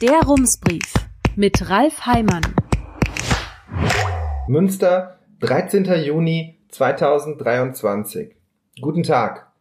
Der Rumsbrief mit Ralf Heimann. Münster, 13. Juni 2023. Guten Tag.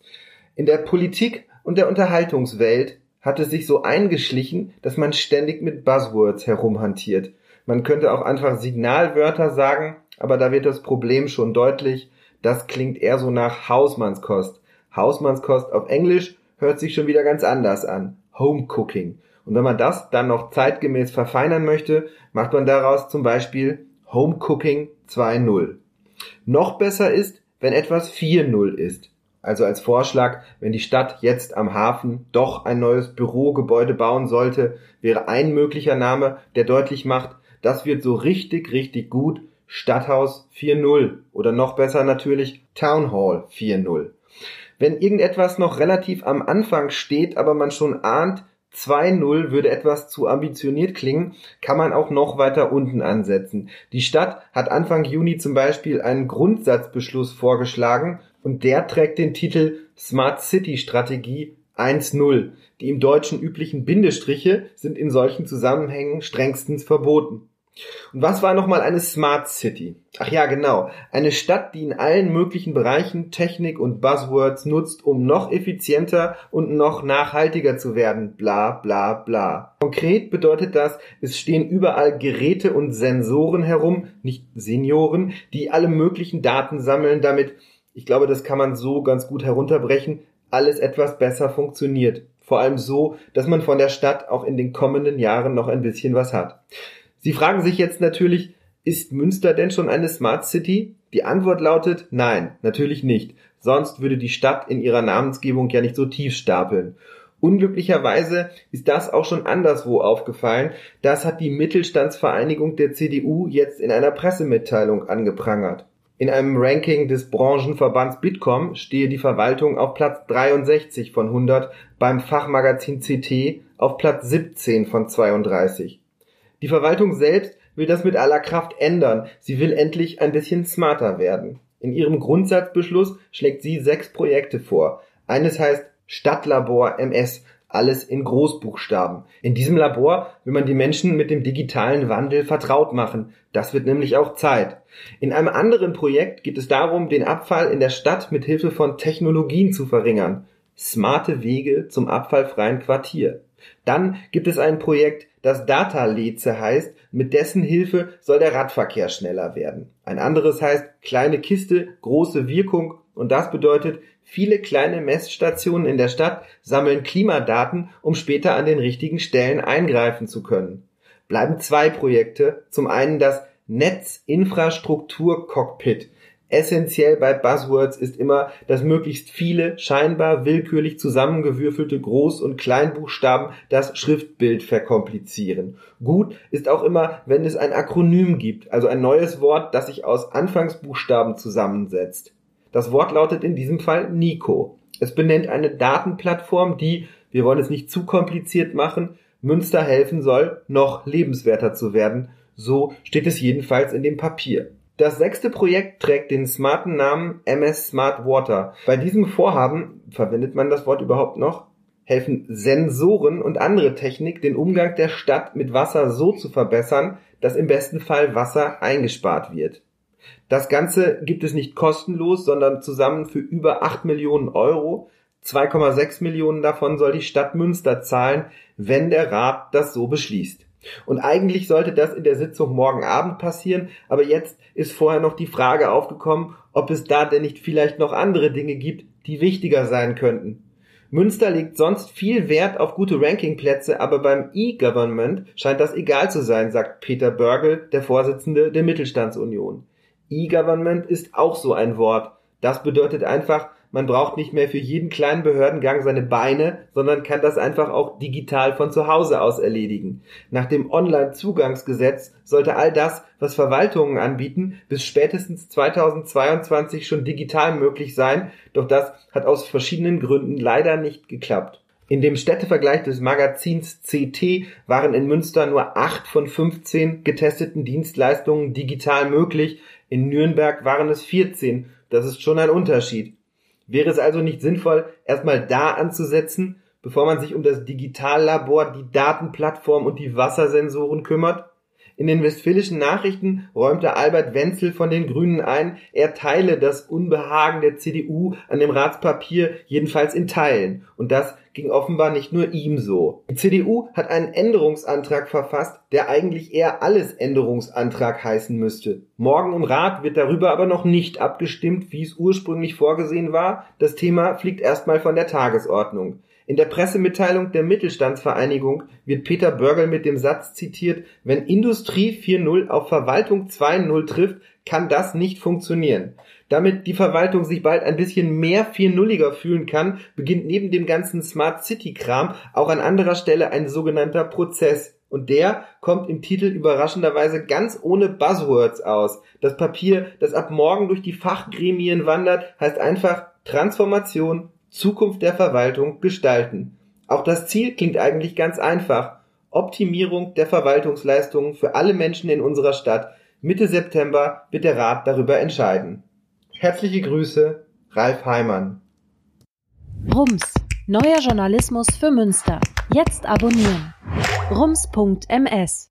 In der Politik und der Unterhaltungswelt hat es sich so eingeschlichen, dass man ständig mit Buzzwords herumhantiert. Man könnte auch einfach Signalwörter sagen, aber da wird das Problem schon deutlich. Das klingt eher so nach Hausmannskost. Hausmannskost auf Englisch hört sich schon wieder ganz anders an. Home Cooking. Und wenn man das dann noch zeitgemäß verfeinern möchte, macht man daraus zum Beispiel Home Cooking 2.0. Noch besser ist, wenn etwas 4.0 ist. Also als Vorschlag, wenn die Stadt jetzt am Hafen doch ein neues Bürogebäude bauen sollte, wäre ein möglicher Name, der deutlich macht, das wird so richtig, richtig gut Stadthaus 4.0 oder noch besser natürlich Town Hall 4.0. Wenn irgendetwas noch relativ am Anfang steht, aber man schon ahnt, 2-0 würde etwas zu ambitioniert klingen, kann man auch noch weiter unten ansetzen. Die Stadt hat Anfang Juni zum Beispiel einen Grundsatzbeschluss vorgeschlagen und der trägt den Titel Smart City Strategie 1.0. Die im Deutschen üblichen Bindestriche sind in solchen Zusammenhängen strengstens verboten. Und was war nochmal eine Smart City? Ach ja, genau. Eine Stadt, die in allen möglichen Bereichen Technik und Buzzwords nutzt, um noch effizienter und noch nachhaltiger zu werden. Bla bla bla. Konkret bedeutet das, es stehen überall Geräte und Sensoren herum, nicht Senioren, die alle möglichen Daten sammeln, damit, ich glaube, das kann man so ganz gut herunterbrechen, alles etwas besser funktioniert. Vor allem so, dass man von der Stadt auch in den kommenden Jahren noch ein bisschen was hat. Sie fragen sich jetzt natürlich, ist Münster denn schon eine Smart City? Die Antwort lautet nein, natürlich nicht. Sonst würde die Stadt in ihrer Namensgebung ja nicht so tief stapeln. Unglücklicherweise ist das auch schon anderswo aufgefallen. Das hat die Mittelstandsvereinigung der CDU jetzt in einer Pressemitteilung angeprangert. In einem Ranking des Branchenverbands Bitkom stehe die Verwaltung auf Platz 63 von 100, beim Fachmagazin CT auf Platz 17 von 32. Die Verwaltung selbst will das mit aller Kraft ändern. Sie will endlich ein bisschen smarter werden. In ihrem Grundsatzbeschluss schlägt sie sechs Projekte vor. Eines heißt Stadtlabor MS, alles in Großbuchstaben. In diesem Labor will man die Menschen mit dem digitalen Wandel vertraut machen. Das wird nämlich auch Zeit. In einem anderen Projekt geht es darum, den Abfall in der Stadt mit Hilfe von Technologien zu verringern. Smarte Wege zum abfallfreien Quartier. Dann gibt es ein Projekt, das Data Leze heißt, mit dessen Hilfe soll der Radverkehr schneller werden. Ein anderes heißt kleine Kiste, große Wirkung und das bedeutet, viele kleine Messstationen in der Stadt sammeln Klimadaten, um später an den richtigen Stellen eingreifen zu können. Bleiben zwei Projekte, zum einen das Netzinfrastruktur Cockpit. Essentiell bei Buzzwords ist immer, dass möglichst viele scheinbar willkürlich zusammengewürfelte Groß- und Kleinbuchstaben das Schriftbild verkomplizieren. Gut ist auch immer, wenn es ein Akronym gibt, also ein neues Wort, das sich aus Anfangsbuchstaben zusammensetzt. Das Wort lautet in diesem Fall Nico. Es benennt eine Datenplattform, die, wir wollen es nicht zu kompliziert machen, Münster helfen soll, noch lebenswerter zu werden. So steht es jedenfalls in dem Papier. Das sechste Projekt trägt den smarten Namen MS Smart Water. Bei diesem Vorhaben, verwendet man das Wort überhaupt noch, helfen Sensoren und andere Technik, den Umgang der Stadt mit Wasser so zu verbessern, dass im besten Fall Wasser eingespart wird. Das Ganze gibt es nicht kostenlos, sondern zusammen für über 8 Millionen Euro. 2,6 Millionen davon soll die Stadt Münster zahlen, wenn der Rat das so beschließt. Und eigentlich sollte das in der Sitzung morgen Abend passieren, aber jetzt ist vorher noch die Frage aufgekommen, ob es da denn nicht vielleicht noch andere Dinge gibt, die wichtiger sein könnten. Münster legt sonst viel Wert auf gute Rankingplätze, aber beim E-Government scheint das egal zu sein, sagt Peter Börgel, der Vorsitzende der Mittelstandsunion. E-Government ist auch so ein Wort. Das bedeutet einfach, man braucht nicht mehr für jeden kleinen Behördengang seine Beine, sondern kann das einfach auch digital von zu Hause aus erledigen. Nach dem Online-Zugangsgesetz sollte all das, was Verwaltungen anbieten, bis spätestens 2022 schon digital möglich sein, doch das hat aus verschiedenen Gründen leider nicht geklappt. In dem Städtevergleich des Magazins CT waren in Münster nur acht von 15 getesteten Dienstleistungen digital möglich. In Nürnberg waren es 14. Das ist schon ein Unterschied. Wäre es also nicht sinnvoll, erstmal da anzusetzen? bevor man sich um das Digitallabor, die Datenplattform und die Wassersensoren kümmert? In den Westfälischen Nachrichten räumte Albert Wenzel von den Grünen ein, er teile das Unbehagen der CDU an dem Ratspapier jedenfalls in Teilen. Und das ging offenbar nicht nur ihm so. Die CDU hat einen Änderungsantrag verfasst, der eigentlich eher alles Änderungsantrag heißen müsste. Morgen im Rat wird darüber aber noch nicht abgestimmt, wie es ursprünglich vorgesehen war. Das Thema fliegt erstmal von der Tagesordnung. In der Pressemitteilung der Mittelstandsvereinigung wird Peter Börgel mit dem Satz zitiert, wenn Industrie 4.0 auf Verwaltung 2.0 trifft, kann das nicht funktionieren. Damit die Verwaltung sich bald ein bisschen mehr 4.0iger fühlen kann, beginnt neben dem ganzen Smart City Kram auch an anderer Stelle ein sogenannter Prozess. Und der kommt im Titel überraschenderweise ganz ohne Buzzwords aus. Das Papier, das ab morgen durch die Fachgremien wandert, heißt einfach Transformation, Zukunft der Verwaltung gestalten. Auch das Ziel klingt eigentlich ganz einfach. Optimierung der Verwaltungsleistungen für alle Menschen in unserer Stadt. Mitte September wird der Rat darüber entscheiden. Herzliche Grüße, Ralf Heimann. Rums, neuer Journalismus für Münster. Jetzt abonnieren. rums.ms